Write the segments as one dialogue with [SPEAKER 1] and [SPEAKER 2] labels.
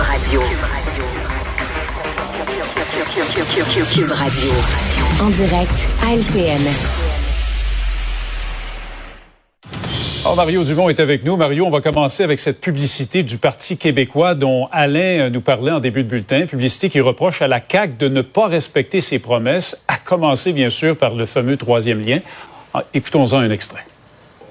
[SPEAKER 1] Radio. Cube Radio. En direct à LCN.
[SPEAKER 2] Alors, Mario Dumont est avec nous. Mario, on va commencer avec cette publicité du Parti québécois dont Alain nous parlait en début de bulletin. Publicité qui reproche à la CAQ de ne pas respecter ses promesses, à commencer bien sûr par le fameux troisième lien. Ah, écoutons-en un extrait.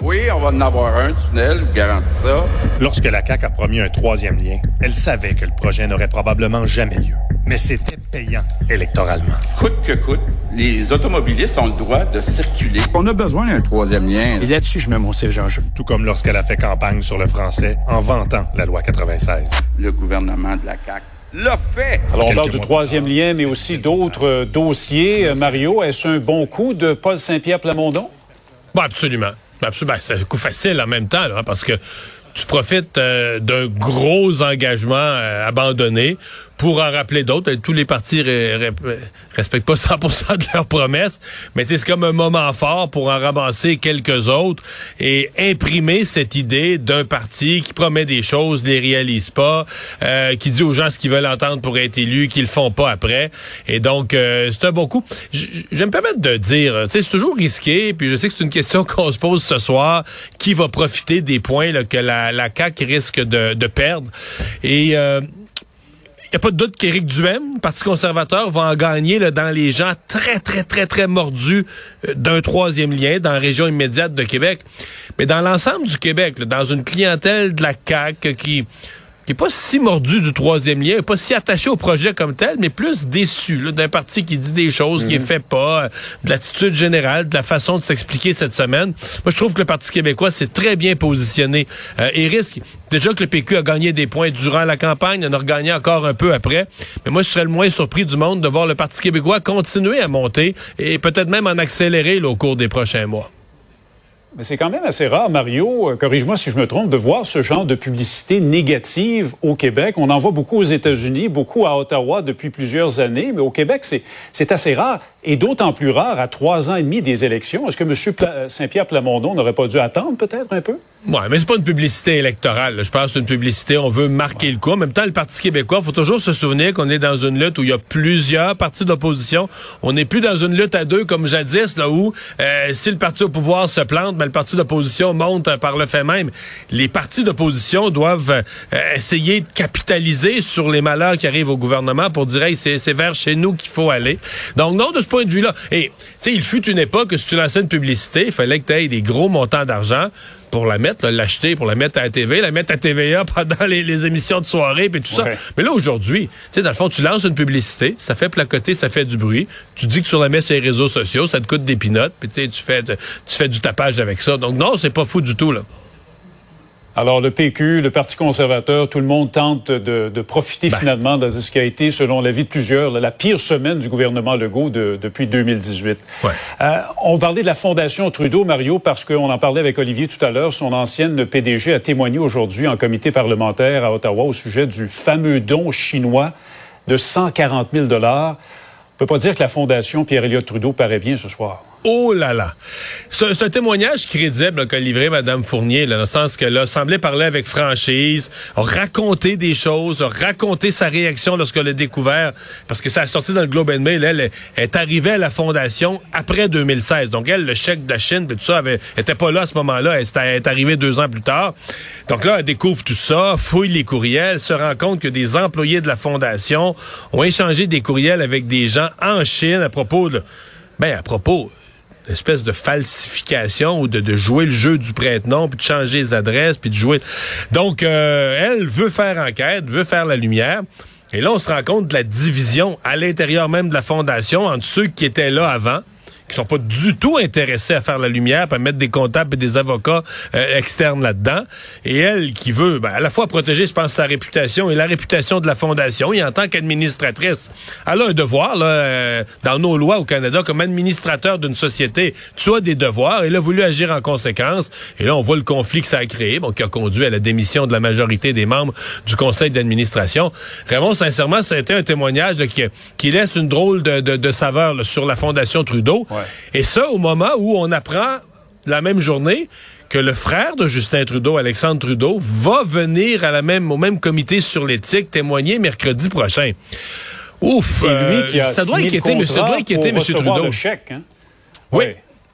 [SPEAKER 3] Oui, on va en avoir un tunnel, je vous garantis ça.
[SPEAKER 4] Lorsque la CAQ a promis un troisième lien, elle savait que le projet n'aurait probablement jamais lieu. Mais c'était payant électoralement.
[SPEAKER 3] Coûte que coûte, les automobilistes ont le droit de circuler. On a besoin d'un troisième lien.
[SPEAKER 5] Et là-dessus, je mets mon siège en jeu.
[SPEAKER 4] Tout comme lorsqu'elle a fait campagne sur le français en vantant la loi 96.
[SPEAKER 3] Le gouvernement de la CAQ l'a fait.
[SPEAKER 2] Alors, on parle du troisième lien, mais aussi d'autres euh, dossiers. Euh, Mario, est-ce un bon coup de Paul Saint-Pierre Plamondon?
[SPEAKER 6] Bon, absolument. Absolument. Ben, c'est un coup facile en même temps, là, parce que tu profites euh, d'un gros engagement euh, abandonné pour en rappeler d'autres. Tous les partis respectent pas 100% de leurs promesses, mais c'est comme un moment fort pour en ramasser quelques autres et imprimer cette idée d'un parti qui promet des choses, les réalise pas, euh, qui dit aux gens ce qu'ils veulent entendre pour être élus, qu'ils le font pas après. Et donc, euh, c'est un bon coup. Je vais me permettre de dire, c'est toujours risqué, puis je sais que c'est une question qu'on se pose ce soir, qui va profiter des points que la, la CAQ risque de, perdre. Et... euh, n'y a pas de doute qu'Éric Duhem, Parti conservateur, va en gagner là, dans les gens très, très, très, très mordus euh, d'un troisième lien dans la région immédiate de Québec. Mais dans l'ensemble du Québec, dans une clientèle de la CAQ qui qui est pas si mordu du troisième lien, pas si attaché au projet comme tel, mais plus déçu d'un parti qui dit des choses, qui ne fait pas, euh, de l'attitude générale, de la façon de s'expliquer cette semaine. Moi, je trouve que le Parti québécois s'est très bien positionné euh, et risque déjà que le PQ a gagné des points durant la campagne, en a regagné encore un peu après. Mais moi, je serais le moins surpris du monde de voir le Parti québécois continuer à monter et peut-être même en accélérer là, au cours des prochains mois.
[SPEAKER 2] Mais c'est quand même assez rare, Mario, euh, corrige-moi si je me trompe, de voir ce genre de publicité négative au Québec. On en voit beaucoup aux États-Unis, beaucoup à Ottawa depuis plusieurs années, mais au Québec, c'est- assez rare. Et d'autant plus rare à trois ans et demi des élections. Est-ce que M. Pla- Saint-Pierre Plamondon n'aurait pas dû attendre peut-être un peu?
[SPEAKER 6] Ouais, mais c'est pas une publicité électorale. là. Je pense que c'est une publicité, on veut marquer le coup. En même temps, le Parti québécois, faut toujours se souvenir qu'on est dans une lutte où il y a plusieurs partis d'opposition. On n'est plus dans une lutte à deux comme jadis, là où euh, si le parti au pouvoir se plante, ben, le parti d'opposition monte euh, par le fait même. Les partis d'opposition doivent euh, essayer de capitaliser sur les malheurs qui arrivent au gouvernement pour dire, hey, c'est vers chez nous qu'il faut aller. Donc, non, de ce point de vue-là. Et, tu sais, il fut une époque où si tu lançais une publicité, il fallait que tu aies des gros montants d'argent pour la mettre, là, l'acheter, pour la mettre à la TV, la mettre à TVA pendant les, les émissions de soirée, puis tout ça. Mais là, aujourd'hui, tu sais, dans le fond, tu lances une publicité, ça fait placoter, ça fait du bruit. Tu dis que sur la messe sur les réseaux sociaux, ça te coûte des pinottes, puis tu sais, tu fais, tu fais du tapage avec ça. Donc non, c'est pas fou du tout, là.
[SPEAKER 2] Alors, le PQ, le Parti conservateur, tout le monde tente de, de profiter finalement de ce qui a été, selon l'avis de plusieurs, la pire semaine du gouvernement Legault de- depuis 2018.
[SPEAKER 6] Ouais.
[SPEAKER 2] Euh, on parlait de la Fondation Trudeau, Mario, parce qu'on en parlait avec Olivier tout à l'heure. Son ancienne PDG a témoigné aujourd'hui en comité parlementaire à Ottawa au sujet du fameux don chinois de 140 000 On peut pas dire que la Fondation Pierre-Éliott Trudeau paraît bien ce soir.
[SPEAKER 6] Oh là là! C'est un, témoignage crédible là, qu'a livré Mme Fournier, là, dans le sens qu'elle a semblé parler avec franchise, a raconté des choses, a raconté sa réaction lorsqu'elle a découvert, parce que ça a sorti dans le Globe and Mail, elle, est arrivée à la fondation après 2016. Donc elle, le chèque de la Chine, tout ça, avait, était pas là à ce moment-là, elle, elle est arrivée deux ans plus tard. Donc là, elle découvre tout ça, fouille les courriels, se rend compte que des employés de la fondation ont échangé des courriels avec des gens en Chine à propos de... Ben, à propos espèce de falsification ou de, de jouer le jeu du prête-nom, puis de changer les adresses, puis de jouer. Donc, euh, elle veut faire enquête, veut faire la lumière. Et là, on se rend compte de la division à l'intérieur même de la fondation entre ceux qui étaient là avant, qui sont pas du tout intéressés à faire la lumière, à mettre des comptables et des avocats euh, externes là-dedans. Et elle qui veut ben, à la fois protéger, je pense, sa réputation et la réputation de la fondation. Et en tant qu'administratrice, elle a un devoir là, euh, dans nos lois au Canada comme administrateur d'une société. Tu as des devoirs. Et elle a voulu agir en conséquence. Et là, on voit le conflit que ça a créé, bon, qui a conduit à la démission de la majorité des membres du conseil d'administration. Vraiment, sincèrement, ça a été un témoignage là, qui, qui laisse une drôle de, de, de saveur là, sur la fondation Trudeau. Et ça, au moment où on apprend la même journée que le frère de Justin Trudeau, Alexandre Trudeau, va venir à la même, au même comité sur l'éthique témoigner mercredi prochain.
[SPEAKER 2] Ouf! C'est lui qui a ça doit inquiéter, M. Trudeau. Le chèque, hein?
[SPEAKER 6] Oui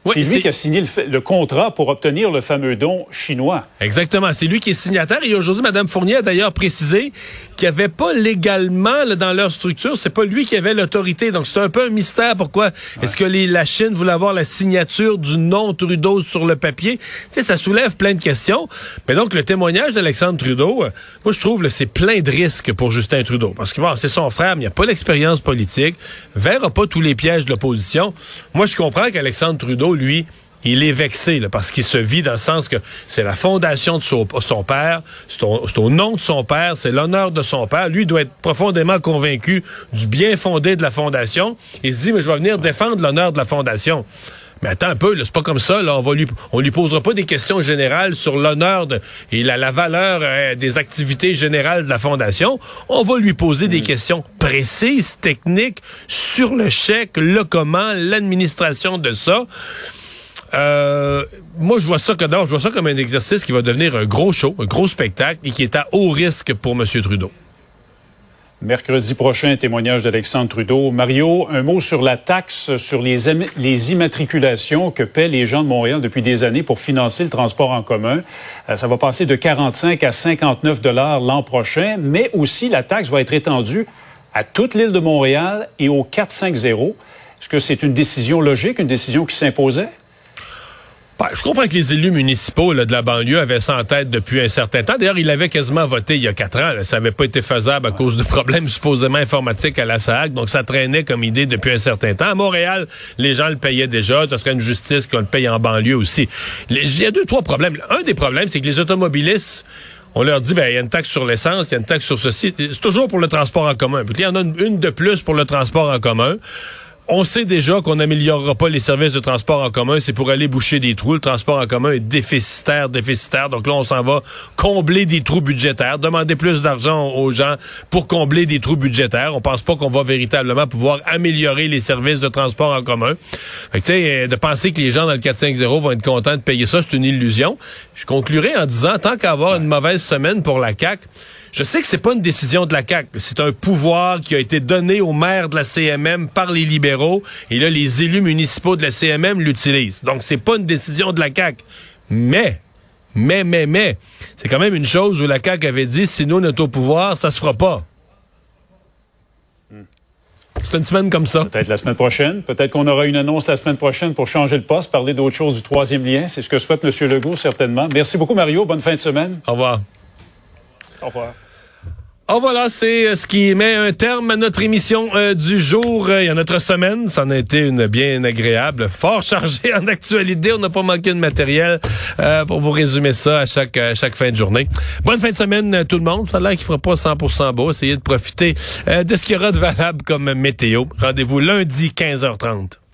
[SPEAKER 2] c'est lui qui a signé le, contrat pour obtenir le fameux don chinois.
[SPEAKER 6] Exactement. C'est lui qui est signataire. Et aujourd'hui, Mme Fournier a d'ailleurs précisé qu'il n'y avait pas légalement dans leur structure, c'est pas lui qui avait l'autorité. Donc c'est un peu un mystère. Pourquoi est-ce que la Chine voulait avoir la signature du nom Trudeau sur le papier? Tu sais, ça soulève plein de questions. Mais donc le témoignage d'Alexandre Trudeau, euh, moi je trouve que c'est plein de risques pour Justin Trudeau. Parce que bon, c'est son frère, mais il n'y a pas l'expérience politique, verra pas tous les pièges de l'opposition. Moi je comprends qu'Alexandre Trudeau lui, il est vexé parce qu'il se vit dans le sens que c'est la fondation de son, père, c'est au, nom de son père, c'est l'honneur de son père. Lui doit être profondément convaincu du bien fondé de la fondation. Il se dit, mais je vais venir défendre l'honneur de la fondation. Mais attends un peu, c'est pas comme ça. Là, on va lui, on lui posera pas des questions générales sur l'honneur et la, la valeur euh, des activités générales de la fondation. On va lui poser des mm. questions précises, techniques sur le chèque, le comment, l'administration de ça. Euh, moi, je vois ça que je vois ça comme un exercice qui va devenir un gros show, un gros spectacle et qui est à haut risque pour M. Trudeau.
[SPEAKER 2] Mercredi prochain, témoignage d'Alexandre Trudeau. Mario, un mot sur la taxe sur les, immatriculations que paient les gens de Montréal depuis des années pour financer le transport en commun. Euh, ça va passer de 45 à 59 dollars l'an prochain, mais aussi la taxe va être étendue à toute l'île de Montréal et au 450. Est-ce que c'est une décision logique, une décision qui s'imposait?
[SPEAKER 6] Bah, je comprends que les élus municipaux de la banlieue avaient ça en tête depuis un certain temps. D'ailleurs, ils avaient quasiment voté il y a quatre ans. Ça n'avait pas été faisable à cause de problèmes supposément informatiques à la SAC. Donc, ça traînait comme idée depuis un certain temps. À Montréal, les gens le payaient déjà. Ça serait une justice qu'on le paye en banlieue aussi. Il y a deux, trois problèmes. Un des problèmes, c'est que les automobilistes on leur dit, ben, il y a une taxe sur l'essence, il y a une taxe sur ceci. C'est toujours pour le transport en commun. Puis il y en a une de plus pour le transport en commun on sait déjà qu'on n'améliorera pas les services de transport en commun, c'est pour aller boucher des trous. Le transport en commun est déficitaire, déficitaire. Donc là, on s'en va combler des trous budgétaires, demander plus d'argent aux gens pour combler des trous budgétaires. On pense pas qu'on va véritablement pouvoir améliorer les services de transport en commun. Fait que, euh, de penser que les gens dans le 450 vont être contents de payer ça, c'est une illusion. Je conclurai en disant, tant qu'à avoir une mauvaise semaine pour la CAQ, je sais que c'est pas une décision de la CAQ. C'est un pouvoir qui a été donné au maire de la CMM par les libéraux. Et là, les élus municipaux de la CMM l'utilisent. Donc, c'est pas une décision de la CAQ. Mais, mais, mais, mais, c'est quand même une chose où la CAQ avait dit, si nous, on est au pouvoir, ça se fera pas. C'est une semaine comme ça.
[SPEAKER 2] Peut-être la semaine prochaine. Peut-être qu'on aura une annonce la semaine prochaine pour changer le poste, parler d'autre chose du troisième lien. C'est ce que souhaite M. Legault, certainement. Merci beaucoup, Mario. Bonne fin de semaine.
[SPEAKER 6] Au revoir.
[SPEAKER 2] Au revoir.
[SPEAKER 6] Oh voilà, c'est euh, ce qui met un terme à notre émission euh, du jour et à notre semaine. Ça en a été une bien agréable, fort chargée en actualité. On n'a pas manqué de matériel euh, pour vous résumer ça à chaque chaque fin de journée. Bonne fin de semaine tout le monde. Ça a l'air qu'il fera pas 100% beau. Essayez de profiter de ce qu'il y aura de valable comme météo. Rendez-vous lundi 15h30.